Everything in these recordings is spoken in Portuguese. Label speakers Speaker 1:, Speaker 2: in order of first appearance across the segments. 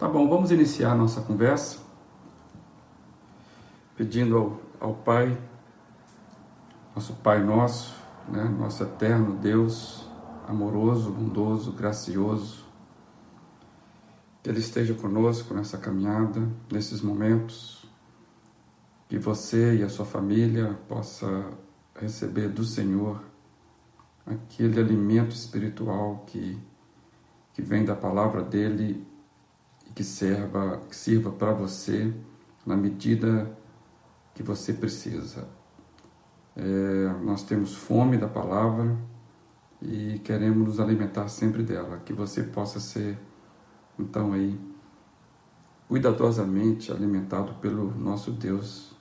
Speaker 1: Tá bom, vamos iniciar nossa conversa pedindo ao, ao Pai, nosso Pai nosso, né, nosso eterno Deus, amoroso, bondoso, gracioso, que Ele esteja conosco nessa caminhada, nesses momentos, que você e a sua família possa receber do Senhor aquele alimento espiritual que, que vem da palavra dele que serva, que sirva para você na medida que você precisa. É, nós temos fome da palavra e queremos nos alimentar sempre dela, que você possa ser, então, aí, cuidadosamente alimentado pelo nosso Deus,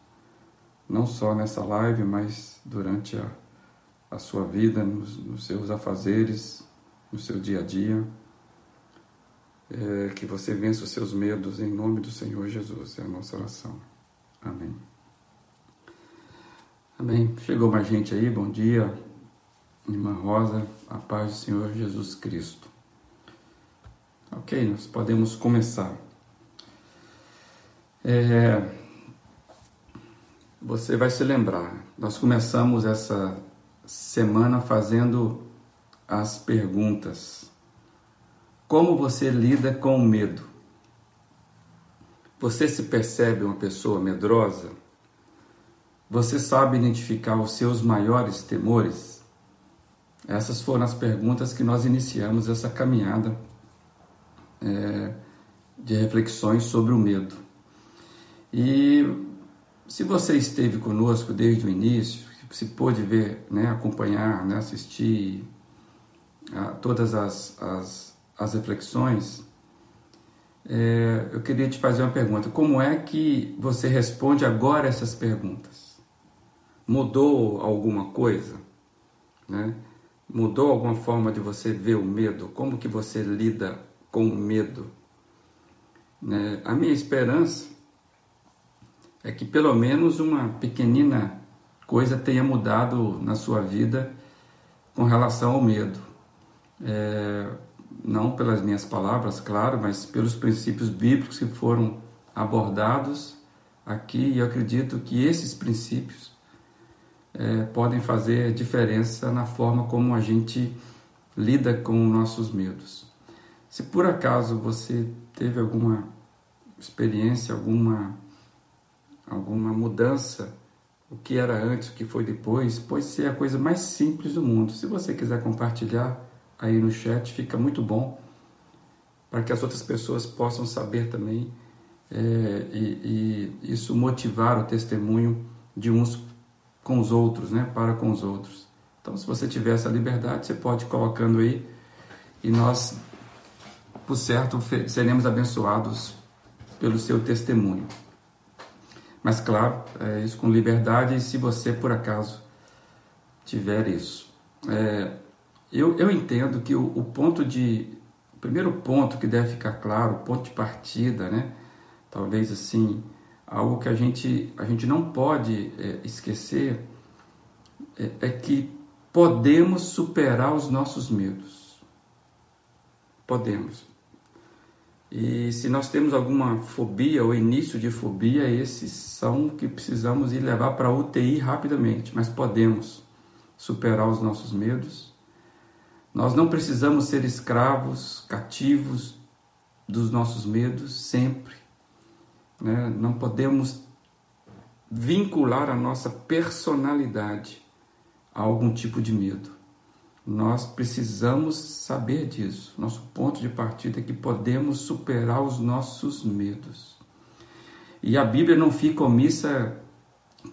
Speaker 1: não só nessa live, mas durante a, a sua vida, nos, nos seus afazeres, no seu dia a dia é, que você vença os seus medos em nome do Senhor Jesus. É a nossa oração. Amém. Amém. Chegou mais gente aí, bom dia. Irmã Rosa, a paz do Senhor Jesus Cristo. Ok, nós podemos começar. É, você vai se lembrar, nós começamos essa semana fazendo as perguntas como você lida com o medo? Você se percebe uma pessoa medrosa? Você sabe identificar os seus maiores temores? Essas foram as perguntas que nós iniciamos essa caminhada é, de reflexões sobre o medo. E se você esteve conosco desde o início, se pôde ver, né, acompanhar, né, assistir a todas as, as as reflexões, é, eu queria te fazer uma pergunta. Como é que você responde agora essas perguntas? Mudou alguma coisa? Né? Mudou alguma forma de você ver o medo? Como que você lida com o medo? Né? A minha esperança é que pelo menos uma pequenina coisa tenha mudado na sua vida com relação ao medo. É, não pelas minhas palavras, claro, mas pelos princípios bíblicos que foram abordados aqui, e eu acredito que esses princípios é, podem fazer diferença na forma como a gente lida com nossos medos. Se por acaso você teve alguma experiência, alguma, alguma mudança, o que era antes, o que foi depois, pode ser a coisa mais simples do mundo. Se você quiser compartilhar, aí no chat, fica muito bom para que as outras pessoas possam saber também é, e, e, isso motivar o testemunho de uns com os outros, né, para com os outros. Então, se você tiver essa liberdade, você pode ir colocando aí e nós, por certo, seremos abençoados pelo seu testemunho. Mas, claro, é isso com liberdade e se você, por acaso, tiver isso. É, eu, eu entendo que o, o ponto de. O primeiro ponto que deve ficar claro, o ponto de partida, né? Talvez assim, algo que a gente, a gente não pode é, esquecer é, é que podemos superar os nossos medos. Podemos. E se nós temos alguma fobia ou início de fobia, esses são que precisamos ir levar para a UTI rapidamente, mas podemos superar os nossos medos nós não precisamos ser escravos, cativos dos nossos medos sempre. Né? Não podemos vincular a nossa personalidade a algum tipo de medo. Nós precisamos saber disso. Nosso ponto de partida é que podemos superar os nossos medos. E a Bíblia não fica omissa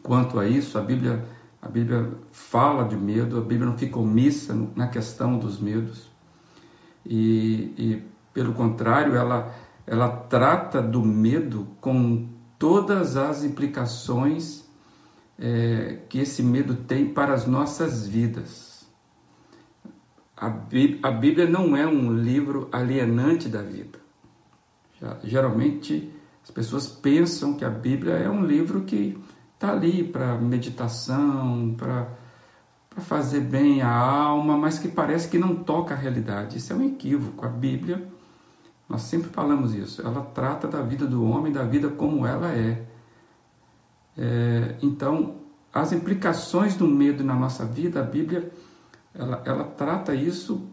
Speaker 1: quanto a isso, a Bíblia a Bíblia fala de medo, a Bíblia não fica omissa na questão dos medos. E, e pelo contrário, ela, ela trata do medo com todas as implicações é, que esse medo tem para as nossas vidas. A Bíblia, a Bíblia não é um livro alienante da vida. Geralmente as pessoas pensam que a Bíblia é um livro que está ali para meditação, para fazer bem a alma, mas que parece que não toca a realidade. Isso é um equívoco. A Bíblia Nós sempre falamos isso. Ela trata da vida do homem, da vida como ela é. é então, as implicações do medo na nossa vida, a Bíblia, ela, ela trata isso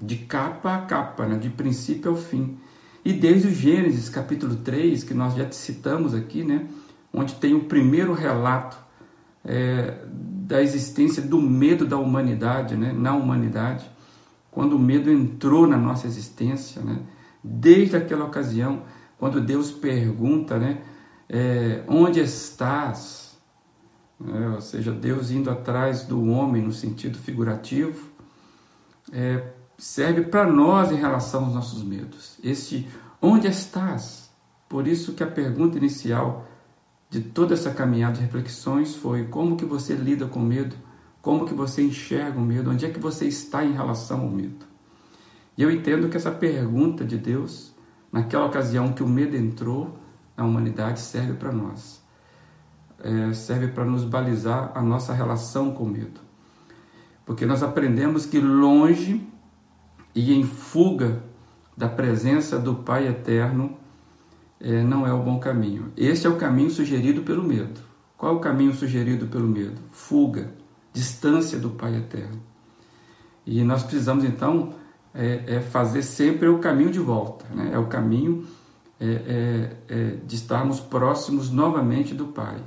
Speaker 1: de capa a capa, né? de princípio ao fim. E desde o Gênesis capítulo 3, que nós já citamos aqui, né? Onde tem o primeiro relato é, da existência do medo da humanidade, né? na humanidade, quando o medo entrou na nossa existência, né? desde aquela ocasião, quando Deus pergunta, né? É, onde estás? É, ou seja, Deus indo atrás do homem no sentido figurativo, é, serve para nós em relação aos nossos medos. Este onde estás? Por isso que a pergunta inicial de toda essa caminhada de reflexões foi como que você lida com medo? Como que você enxerga o medo? Onde é que você está em relação ao medo? E eu entendo que essa pergunta de Deus, naquela ocasião que o medo entrou na humanidade, serve para nós. É, serve para nos balizar a nossa relação com o medo. Porque nós aprendemos que longe e em fuga da presença do Pai eterno é, não é o bom caminho. Este é o caminho sugerido pelo medo. Qual é o caminho sugerido pelo medo? Fuga, distância do Pai eterno. E nós precisamos então é, é fazer sempre o caminho de volta, né? é o caminho é, é, é, de estarmos próximos novamente do Pai.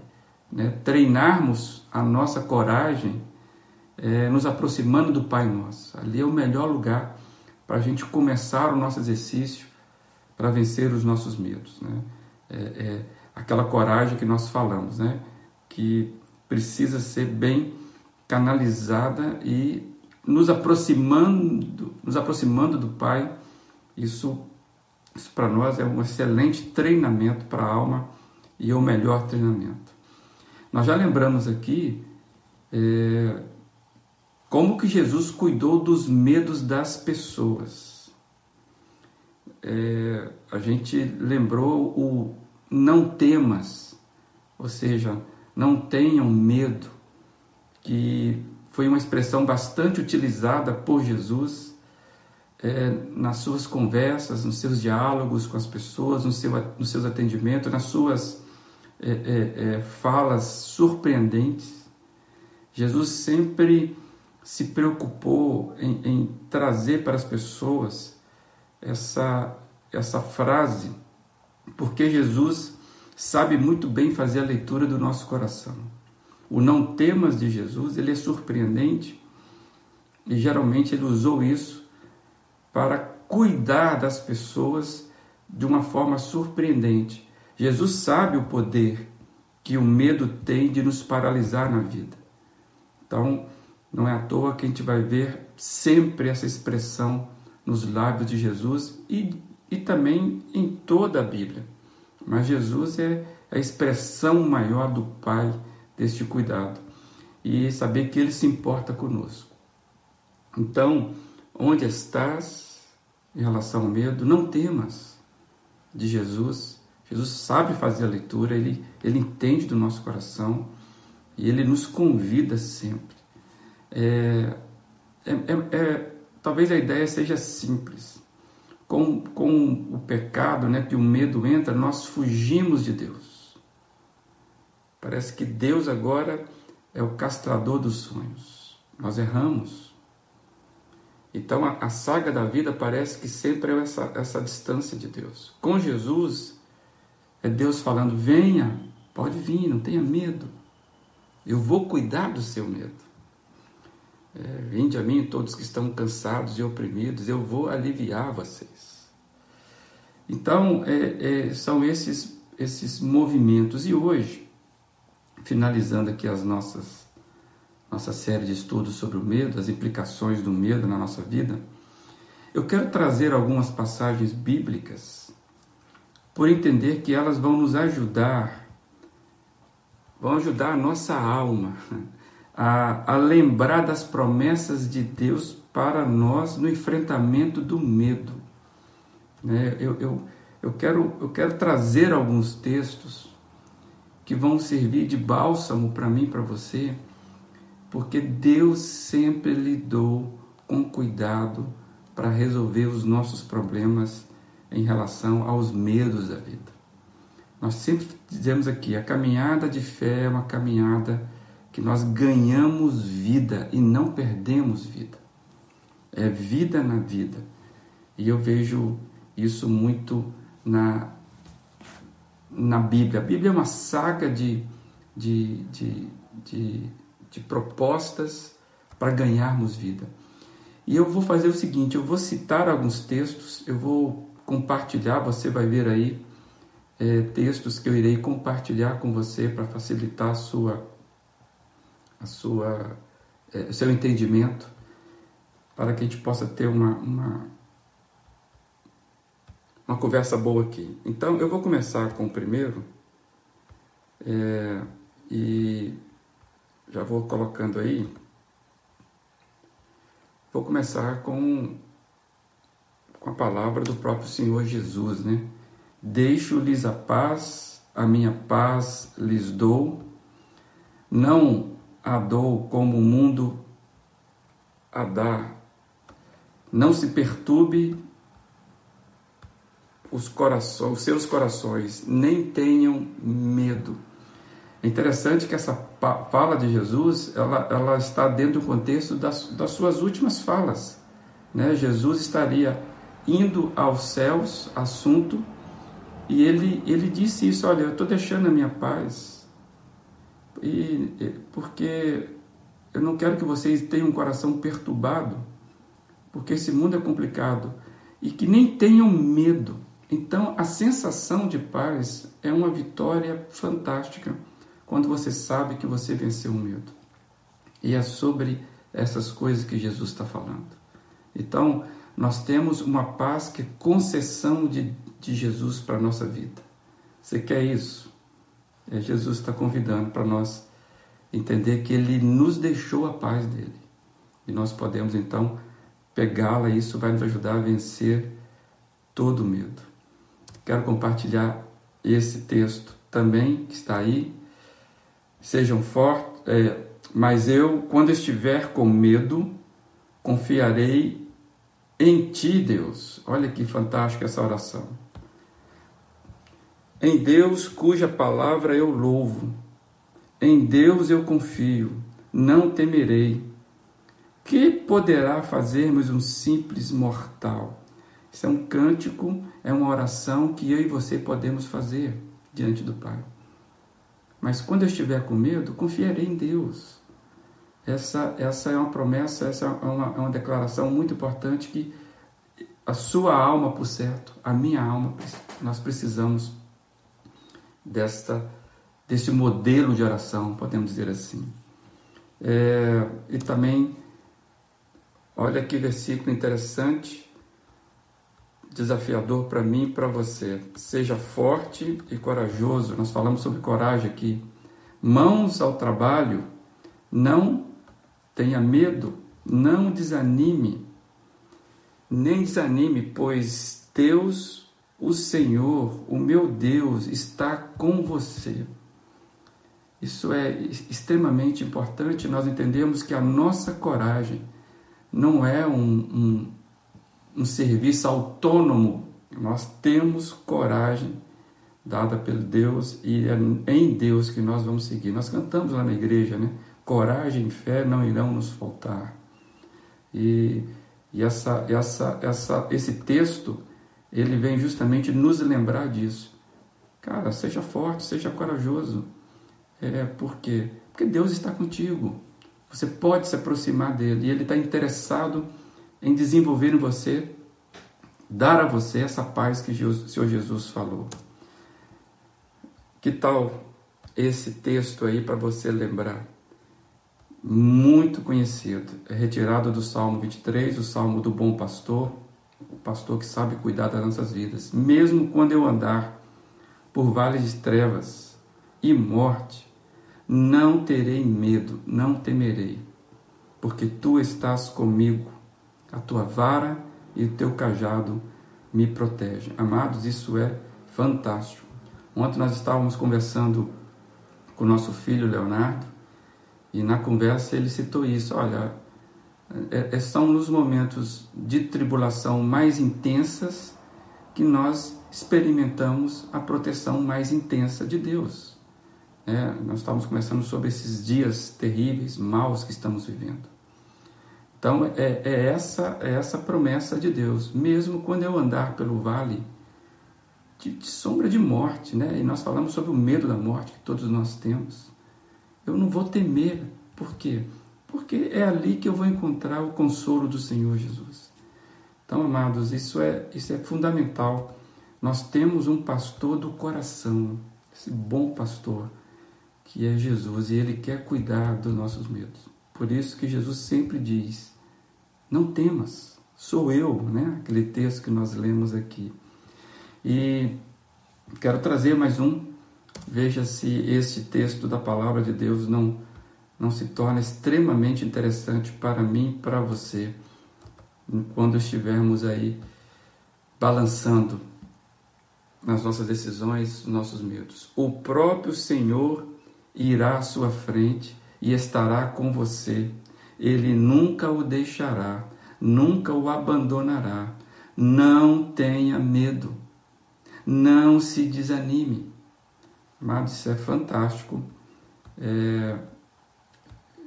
Speaker 1: Né? Treinarmos a nossa coragem nos aproximando do Pai Nosso. Ali é o melhor lugar para a gente começar o nosso exercício para vencer os nossos medos. Né? É, é, aquela coragem que nós falamos, né? que precisa ser bem canalizada e nos aproximando, nos aproximando do Pai. Isso, isso para nós é um excelente treinamento para a alma e é o melhor treinamento. Nós já lembramos aqui é, como que Jesus cuidou dos medos das pessoas? É, a gente lembrou o não temas, ou seja, não tenham medo, que foi uma expressão bastante utilizada por Jesus é, nas suas conversas, nos seus diálogos com as pessoas, no seu, nos seus atendimentos, nas suas é, é, é falas surpreendentes. Jesus sempre se preocupou em, em trazer para as pessoas essa, essa frase, porque Jesus sabe muito bem fazer a leitura do nosso coração. O não temas de Jesus, ele é surpreendente e geralmente ele usou isso para cuidar das pessoas de uma forma surpreendente. Jesus sabe o poder que o medo tem de nos paralisar na vida. Então, não é à toa que a gente vai ver sempre essa expressão nos lábios de Jesus e, e também em toda a Bíblia. Mas Jesus é a expressão maior do Pai deste cuidado e saber que Ele se importa conosco. Então, onde estás em relação ao medo? Não temas de Jesus. Jesus sabe fazer a leitura, ele, ele entende do nosso coração e ele nos convida sempre é, é, é, é, talvez a ideia seja simples. Com, com o pecado, né, que o medo entra, nós fugimos de Deus. Parece que Deus agora é o castrador dos sonhos. Nós erramos. Então a, a saga da vida parece que sempre é essa, essa distância de Deus. Com Jesus, é Deus falando: venha, pode vir, não tenha medo. Eu vou cuidar do seu medo. É, Vinde a mim todos que estão cansados e oprimidos, eu vou aliviar vocês. Então, é, é, são esses, esses movimentos. E hoje, finalizando aqui as nossas nossa série de estudos sobre o medo, as implicações do medo na nossa vida, eu quero trazer algumas passagens bíblicas por entender que elas vão nos ajudar, vão ajudar a nossa alma a, a lembrar das promessas de Deus para nós no enfrentamento do medo. Né? Eu, eu, eu, quero, eu quero trazer alguns textos que vão servir de bálsamo para mim para você, porque Deus sempre lidou com cuidado para resolver os nossos problemas em relação aos medos da vida. Nós sempre dizemos aqui, a caminhada de fé é uma caminhada que nós ganhamos vida e não perdemos vida. É vida na vida. E eu vejo isso muito na, na Bíblia. A Bíblia é uma saga de, de, de, de, de propostas para ganharmos vida. E eu vou fazer o seguinte: eu vou citar alguns textos, eu vou compartilhar, você vai ver aí é, textos que eu irei compartilhar com você para facilitar a sua, a sua, é, o seu entendimento, para que a gente possa ter uma, uma, uma conversa boa aqui. Então, eu vou começar com o primeiro é, e já vou colocando aí. Vou começar com, com a palavra do próprio Senhor Jesus, né? Deixo-lhes a paz, a minha paz lhes dou, não a dou como o mundo a dá. Não se perturbe os, corações, os seus corações, nem tenham medo. É interessante que essa fala de Jesus, ela, ela está dentro do contexto das, das suas últimas falas. Né? Jesus estaria indo aos céus, assunto, e ele, ele disse isso, olha, eu estou deixando a minha paz, e, porque eu não quero que vocês tenham um coração perturbado, porque esse mundo é complicado, e que nem tenham medo. Então, a sensação de paz é uma vitória fantástica quando você sabe que você venceu o medo. E é sobre essas coisas que Jesus está falando. Então, nós temos uma paz que é concessão de, de Jesus para a nossa vida. Você quer isso? É, Jesus está convidando para nós entender que Ele nos deixou a paz dele. E nós podemos então pegá-la, e isso vai nos ajudar a vencer todo medo. Quero compartilhar esse texto também, que está aí, sejam fortes, é, mas eu, quando estiver com medo, confiarei em ti, Deus. Olha que fantástica essa oração. Em Deus, cuja palavra eu louvo, em Deus eu confio, não temerei. Que poderá fazermos um simples mortal? Isso é um cântico, é uma oração que eu e você podemos fazer diante do Pai. Mas quando eu estiver com medo, confiarei em Deus. Essa, essa é uma promessa, essa é uma, é uma declaração muito importante que a sua alma, por certo, a minha alma, nós precisamos desta, desse modelo de oração, podemos dizer assim. É, e também, olha que versículo interessante, desafiador para mim e para você. Seja forte e corajoso. Nós falamos sobre coragem aqui. Mãos ao trabalho, não tenha medo, não desanime. Nem desanime, pois Deus, o Senhor, o meu Deus, está com você. Isso é extremamente importante. Nós entendemos que a nossa coragem não é um, um um serviço autônomo. Nós temos coragem dada pelo Deus e é em Deus que nós vamos seguir. Nós cantamos lá na igreja, né? Coragem e fé não irão nos faltar. E, e essa, essa, essa, esse texto, ele vem justamente nos lembrar disso. Cara, seja forte, seja corajoso. É, por quê? Porque Deus está contigo. Você pode se aproximar dele e ele está interessado em desenvolver em você, dar a você essa paz que o Senhor Jesus falou. Que tal esse texto aí para você lembrar? Muito conhecido, é retirado do Salmo 23, o Salmo do bom pastor, o pastor que sabe cuidar das nossas vidas. Mesmo quando eu andar por vales de trevas e morte, não terei medo, não temerei, porque tu estás comigo a tua vara e o teu cajado me protegem. Amados, isso é fantástico. Ontem nós estávamos conversando com o nosso filho Leonardo e na conversa ele citou isso. Olha, é, é, são nos momentos de tribulação mais intensas que nós experimentamos a proteção mais intensa de Deus. É, nós estamos começando sobre esses dias terríveis, maus que estamos vivendo. Então é, é, essa é essa promessa de Deus. Mesmo quando eu andar pelo vale de, de sombra de morte, né? E nós falamos sobre o medo da morte que todos nós temos. Eu não vou temer. Por quê? Porque é ali que eu vou encontrar o consolo do Senhor Jesus. Então, amados, isso é, isso é fundamental. Nós temos um pastor do coração, esse bom pastor, que é Jesus, e ele quer cuidar dos nossos medos. Por isso que Jesus sempre diz: Não temas, sou eu, né? Aquele texto que nós lemos aqui. E quero trazer mais um. Veja se este texto da palavra de Deus não, não se torna extremamente interessante para mim e para você quando estivermos aí balançando nas nossas decisões, nossos medos. O próprio Senhor irá à sua frente e estará com você. Ele nunca o deixará, nunca o abandonará. Não tenha medo. Não se desanime. Mas isso é fantástico. É...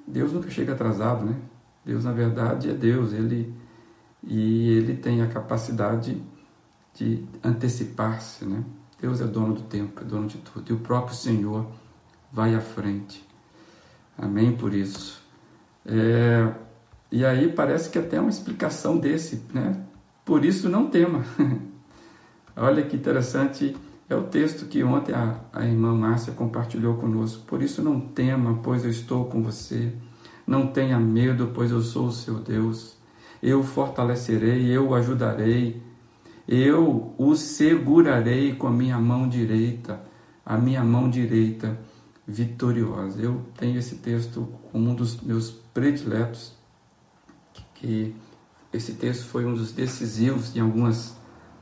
Speaker 1: Deus nunca chega atrasado, né? Deus, na verdade, é Deus. Ele e ele tem a capacidade de antecipar-se, né? Deus é dono do tempo, é dono de tudo. E o próprio Senhor vai à frente. Amém por isso. É... E aí parece que até uma explicação desse, né? Por isso não tema. Olha que interessante, é o texto que ontem a, a irmã Márcia compartilhou conosco. Por isso não tema, pois eu estou com você. Não tenha medo, pois eu sou o seu Deus. Eu fortalecerei, eu o ajudarei. Eu o segurarei com a minha mão direita, a minha mão direita vitoriosa. Eu tenho esse texto como um dos meus prediletos, que esse texto foi um dos decisivos em algumas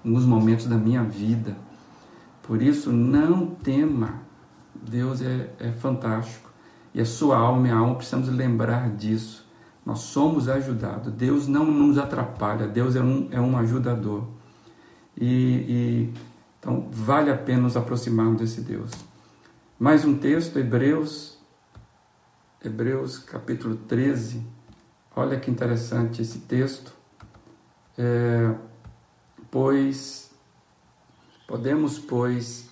Speaker 1: alguns momentos da minha vida. Por isso, não tema. Deus é, é fantástico. E a sua alma e a alma precisamos lembrar disso. Nós somos ajudados. Deus não nos atrapalha. Deus é um, é um ajudador. E, e então vale a pena nos aproximarmos desse Deus. Mais um texto, Hebreus, Hebreus capítulo 13. Olha que interessante esse texto. É, pois podemos pois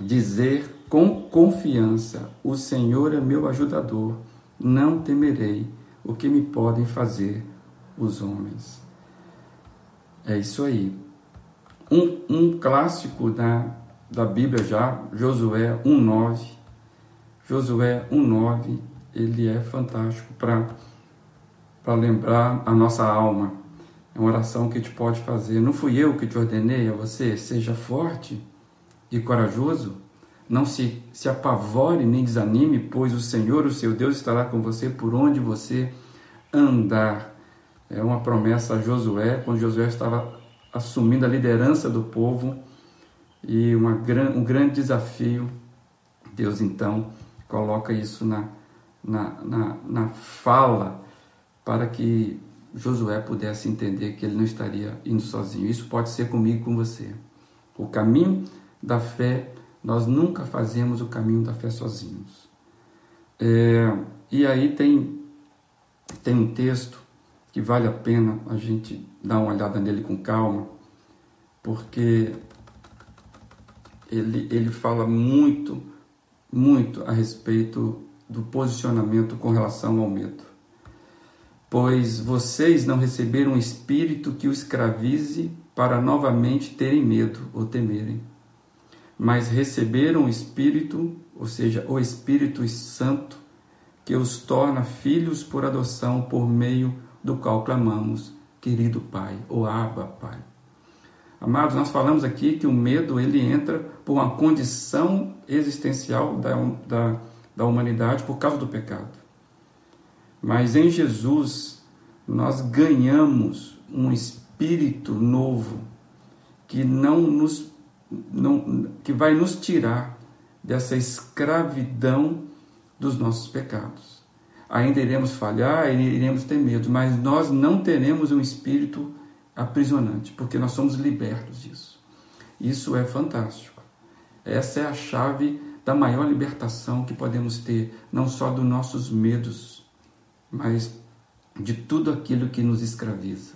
Speaker 1: dizer com confiança: o Senhor é meu ajudador, não temerei o que me podem fazer os homens. É isso aí. Um, um clássico da, da Bíblia já, Josué 1,9. Josué 1,9, ele é fantástico para lembrar a nossa alma é uma oração que te pode fazer. Não fui eu que te ordenei a você? Seja forte e corajoso. Não se, se apavore nem desanime, pois o Senhor, o seu Deus, estará com você por onde você andar. É uma promessa a Josué, quando Josué estava assumindo a liderança do povo e uma, um grande desafio. Deus então coloca isso na, na, na, na fala para que Josué pudesse entender que ele não estaria indo sozinho. Isso pode ser comigo com você. O caminho da fé, nós nunca fazemos o caminho da fé sozinhos. É, e aí tem, tem um texto que vale a pena a gente dar uma olhada nele com calma, porque ele, ele fala muito, muito a respeito do posicionamento com relação ao medo pois vocês não receberam um espírito que o escravize para novamente terem medo ou temerem, mas receberam o espírito, ou seja, o Espírito Santo, que os torna filhos por adoção por meio do qual clamamos, querido Pai, ou Abba, Pai. Amados, nós falamos aqui que o medo ele entra por uma condição existencial da, da, da humanidade por causa do pecado. Mas em Jesus nós ganhamos um espírito novo que não nos não, que vai nos tirar dessa escravidão dos nossos pecados. Ainda iremos falhar, iremos ter medo, mas nós não teremos um espírito aprisionante, porque nós somos libertos disso. Isso é fantástico. Essa é a chave da maior libertação que podemos ter, não só dos nossos medos, mas de tudo aquilo que nos escraviza.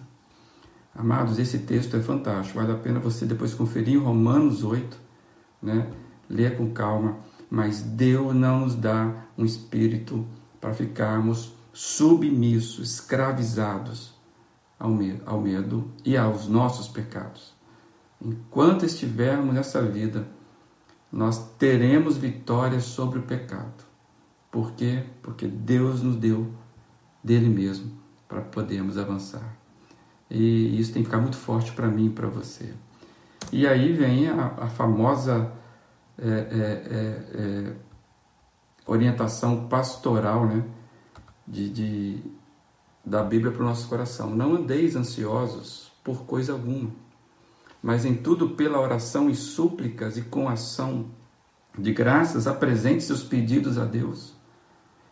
Speaker 1: Amados, esse texto é fantástico, vale a pena você depois conferir Romanos 8, né? ler com calma, mas Deus não nos dá um espírito para ficarmos submissos, escravizados ao medo, ao medo e aos nossos pecados. Enquanto estivermos nessa vida, nós teremos vitória sobre o pecado. Por quê? Porque Deus nos deu dele mesmo para podermos avançar. E isso tem que ficar muito forte para mim e para você. E aí vem a, a famosa é, é, é, é orientação pastoral né, de, de da Bíblia para o nosso coração. Não andeis ansiosos por coisa alguma, mas em tudo pela oração e súplicas e com ação de graças apresente seus pedidos a Deus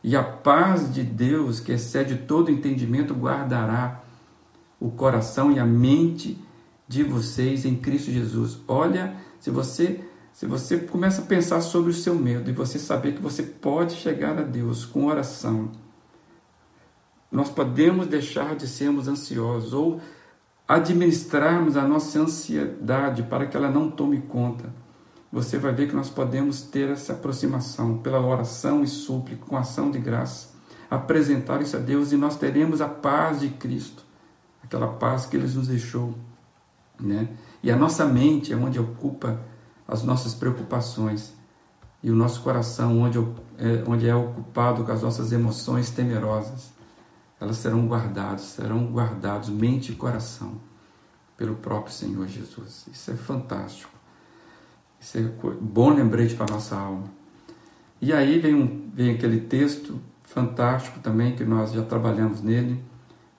Speaker 1: e a paz de Deus, que excede todo entendimento, guardará o coração e a mente de vocês em Cristo Jesus. Olha, se você se você começa a pensar sobre o seu medo e você saber que você pode chegar a Deus com oração, nós podemos deixar de sermos ansiosos ou administrarmos a nossa ansiedade para que ela não tome conta você vai ver que nós podemos ter essa aproximação pela oração e súplica, com ação de graça, apresentar isso a Deus e nós teremos a paz de Cristo, aquela paz que Ele nos deixou. Né? E a nossa mente é onde ocupa as nossas preocupações e o nosso coração, onde é, onde é ocupado com as nossas emoções temerosas, elas serão guardadas, serão guardados mente e coração pelo próprio Senhor Jesus. Isso é fantástico. Isso é bom lembrete para a nossa alma. E aí vem, um, vem aquele texto fantástico também, que nós já trabalhamos nele,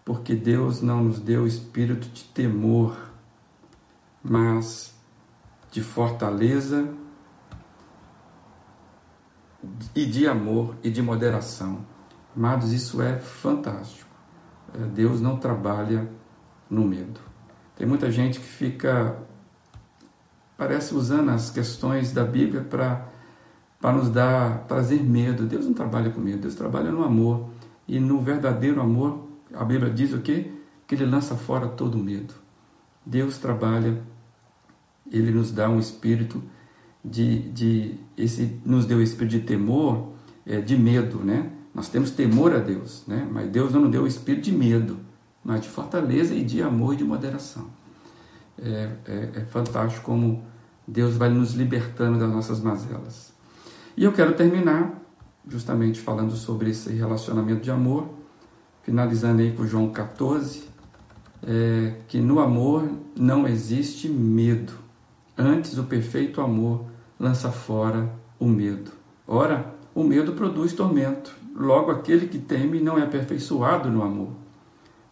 Speaker 1: porque Deus não nos deu espírito de temor, mas de fortaleza e de amor e de moderação. Amados, isso é fantástico. É, Deus não trabalha no medo. Tem muita gente que fica parece usando as questões da Bíblia para para nos dar trazer medo. Deus não trabalha com medo, Deus trabalha no amor. E no verdadeiro amor, a Bíblia diz o quê? Que ele lança fora todo medo. Deus trabalha, ele nos dá um espírito de, de esse nos deu espírito de temor, é, de medo, né? Nós temos temor a Deus, né? Mas Deus não nos deu o espírito de medo, mas de fortaleza e de amor e de moderação. É, é, é fantástico como Deus vai nos libertando das nossas mazelas. E eu quero terminar justamente falando sobre esse relacionamento de amor, finalizando aí com João 14, é, que no amor não existe medo. Antes, o perfeito amor lança fora o medo. Ora, o medo produz tormento. Logo, aquele que teme não é aperfeiçoado no amor.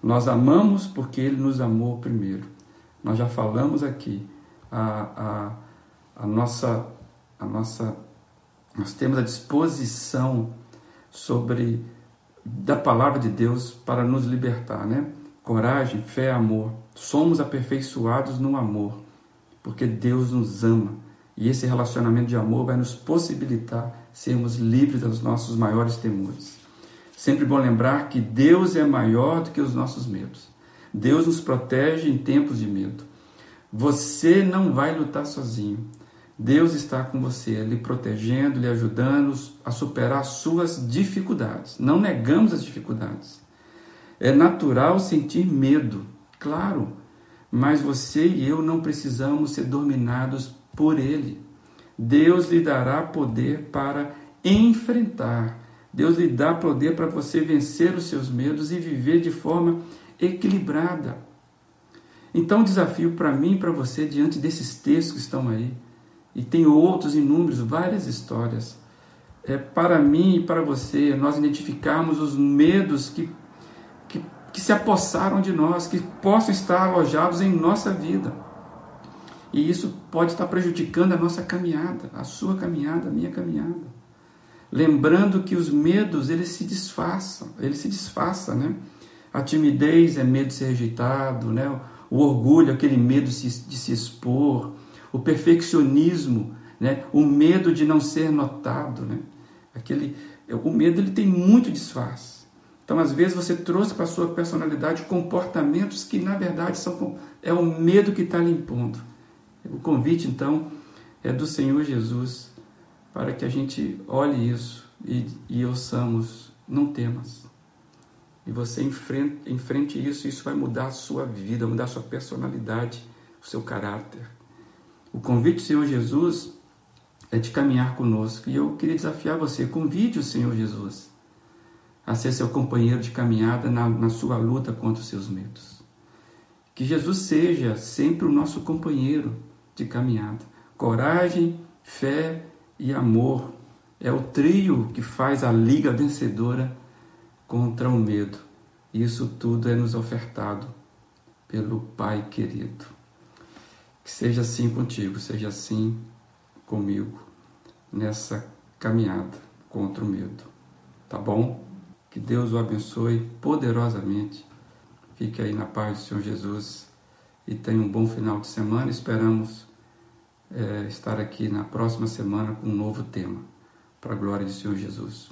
Speaker 1: Nós amamos porque ele nos amou primeiro. Nós já falamos aqui a, a, a, nossa, a nossa. Nós temos a disposição sobre da palavra de Deus para nos libertar, né? Coragem, fé, amor. Somos aperfeiçoados no amor, porque Deus nos ama. E esse relacionamento de amor vai nos possibilitar sermos livres dos nossos maiores temores. Sempre bom lembrar que Deus é maior do que os nossos medos. Deus nos protege em tempos de medo. Você não vai lutar sozinho. Deus está com você, lhe protegendo, lhe ajudando a superar suas dificuldades. Não negamos as dificuldades. É natural sentir medo, claro, mas você e eu não precisamos ser dominados por ele. Deus lhe dará poder para enfrentar. Deus lhe dá poder para você vencer os seus medos e viver de forma equilibrada. Então, o desafio para mim e para você, diante desses textos que estão aí, e tem outros inúmeros, várias histórias, é para mim e para você, nós identificarmos os medos que, que, que se apossaram de nós, que possam estar alojados em nossa vida. E isso pode estar prejudicando a nossa caminhada, a sua caminhada, a minha caminhada. Lembrando que os medos, eles se disfarçam, eles se disfarçam, né? A timidez é medo de ser rejeitado, né? o orgulho, aquele medo de se expor, o perfeccionismo, né? o medo de não ser notado. Né? Aquele, o medo ele tem muito disfarce. Então, às vezes, você trouxe para a sua personalidade comportamentos que, na verdade, são, é o medo que está lhe impondo. O convite, então, é do Senhor Jesus para que a gente olhe isso e, e ouçamos, não temas. E você enfrente, enfrente isso, isso vai mudar a sua vida, mudar a sua personalidade, o seu caráter. O convite do Senhor Jesus é de caminhar conosco. E eu queria desafiar você, convide o Senhor Jesus a ser seu companheiro de caminhada na, na sua luta contra os seus medos. Que Jesus seja sempre o nosso companheiro de caminhada. Coragem, fé e amor é o trio que faz a liga vencedora contra o medo. Isso tudo é nos ofertado pelo Pai querido. Que seja assim contigo, seja assim comigo nessa caminhada contra o medo. Tá bom? Que Deus o abençoe poderosamente. Fique aí na paz do Senhor Jesus e tenha um bom final de semana. Esperamos é, estar aqui na próxima semana com um novo tema, para a glória do Senhor Jesus.